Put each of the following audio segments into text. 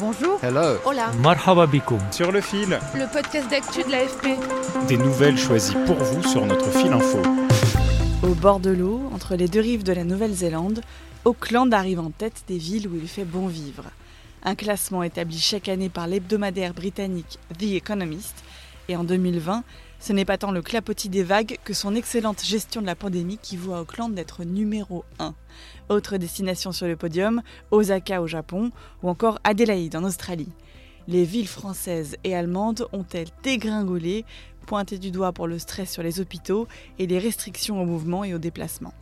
Bonjour. Hello. Hola. Marhaba bikoum. Sur le fil, Le podcast d'actu de l'AFP. des nouvelles choisies pour vous sur notre fil info. Au bord de l'eau, entre les deux rives de la Nouvelle-Zélande, Auckland arrive en tête des villes où il fait bon vivre. Un classement établi chaque année par l'hebdomadaire britannique The Economist. Et en 2020, ce n'est pas tant le clapotis des vagues que son excellente gestion de la pandémie qui voit Auckland être numéro 1. Autres destinations sur le podium, Osaka au Japon ou encore Adélaïde en Australie. Les villes françaises et allemandes ont-elles dégringolé, pointées du doigt pour le stress sur les hôpitaux et les restrictions au mouvement et au déplacement?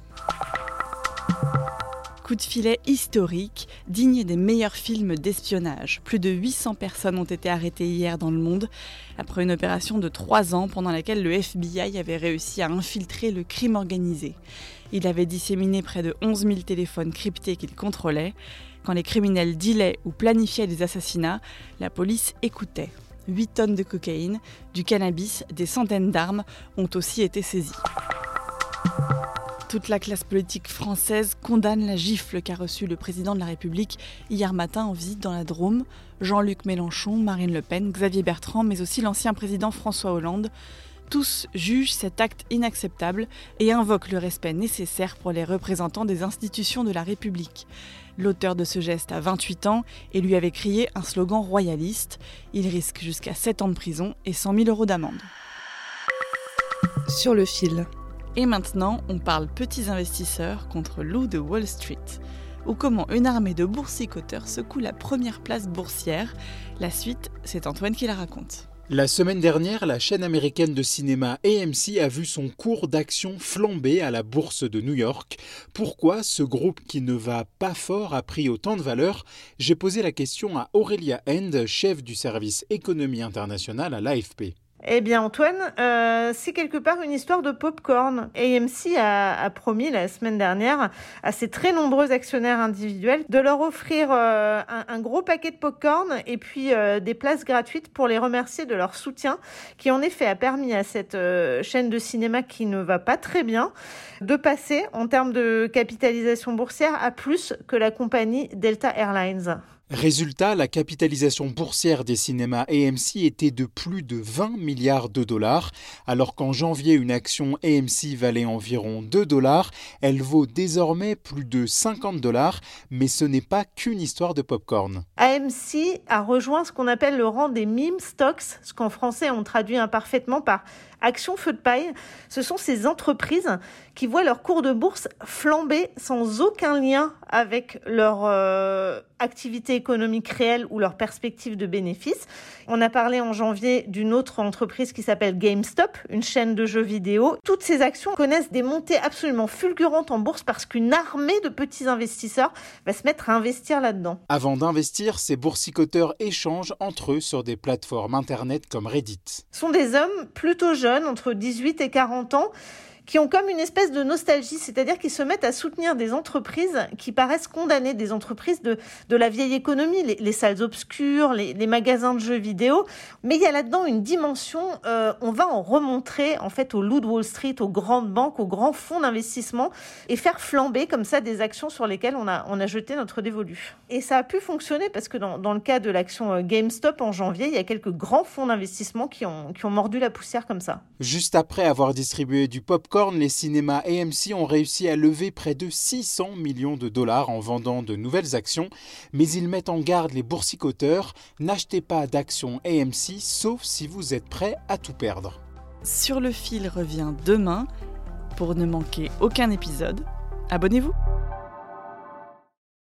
Coup de filet historique, digne des meilleurs films d'espionnage. Plus de 800 personnes ont été arrêtées hier dans le monde, après une opération de 3 ans pendant laquelle le FBI avait réussi à infiltrer le crime organisé. Il avait disséminé près de 11 000 téléphones cryptés qu'il contrôlait. Quand les criminels dealaient ou planifiaient des assassinats, la police écoutait. 8 tonnes de cocaïne, du cannabis, des centaines d'armes ont aussi été saisies. Toute la classe politique française condamne la gifle qu'a reçue le président de la République hier matin en visite dans la Drôme. Jean-Luc Mélenchon, Marine Le Pen, Xavier Bertrand, mais aussi l'ancien président François Hollande. Tous jugent cet acte inacceptable et invoquent le respect nécessaire pour les représentants des institutions de la République. L'auteur de ce geste a 28 ans et lui avait crié un slogan royaliste. Il risque jusqu'à 7 ans de prison et 100 000 euros d'amende. Sur le fil. Et maintenant, on parle petits investisseurs contre loup de Wall Street, ou comment une armée de boursicoteurs secoue la première place boursière. La suite, c'est Antoine qui la raconte. La semaine dernière, la chaîne américaine de cinéma AMC a vu son cours d'action flamber à la bourse de New York. Pourquoi ce groupe qui ne va pas fort a pris autant de valeur? J'ai posé la question à Aurélia End, chef du service économie internationale à l'AFP. Eh bien Antoine, euh, c'est quelque part une histoire de popcorn. AMC a, promis la semaine dernière à ses très nombreux actionnaires individuels de leur offrir euh, un, un, gros paquet de popcorn et puis euh, des places gratuites pour les remercier de leur soutien, qui en effet a permis à cette euh, chaîne de cinéma qui ne va pas très bien de passer en termes de capitalisation boursière à plus que la compagnie Delta Airlines. Résultat, la capitalisation boursière des cinémas AMC était de plus de 20 milliards de dollars, alors qu'en janvier une action AMC valait environ 2 dollars, elle vaut désormais plus de 50 dollars, mais ce n'est pas qu'une histoire de popcorn. AMC a rejoint ce qu'on appelle le rang des meme stocks, ce qu'en français on traduit imparfaitement par Action Feu de Paille, ce sont ces entreprises qui voient leur cours de bourse flamber sans aucun lien avec leur euh, activité économique réelle ou leur perspective de bénéfices. On a parlé en janvier d'une autre entreprise qui s'appelle GameStop, une chaîne de jeux vidéo. Toutes ces actions connaissent des montées absolument fulgurantes en bourse parce qu'une armée de petits investisseurs va se mettre à investir là-dedans. Avant d'investir, ces boursicoteurs échangent entre eux sur des plateformes internet comme Reddit. Ce sont des hommes plutôt jeunes, entre 18 et 40 ans, qui ont comme une espèce de nostalgie, c'est-à-dire qu'ils se mettent à soutenir des entreprises qui paraissent condamnées, des entreprises de, de la vieille économie, les, les salles obscures, les, magasins de jeux vidéo. Mais il y a là-dedans une dimension, euh, on va en remontrer en fait au loup de Wall Street, aux grandes banques, aux grands fonds d'investissement et faire flamber comme ça des actions sur lesquelles on a, on a jeté notre dévolu. Et ça a pu fonctionner parce que dans, dans le cas de l'action GameStop en janvier, il y a quelques grands fonds d'investissement qui ont, qui ont mordu la poussière comme ça. Juste après avoir distribué du les cinémas AMC ont réussi à lever près de 600 millions de dollars en vendant de nouvelles actions, mais ils mettent en garde les boursicoteurs, n'achetez pas d'actions AMC sauf si vous êtes prêt à tout perdre. Sur le fil revient demain. Pour ne manquer aucun épisode, abonnez-vous.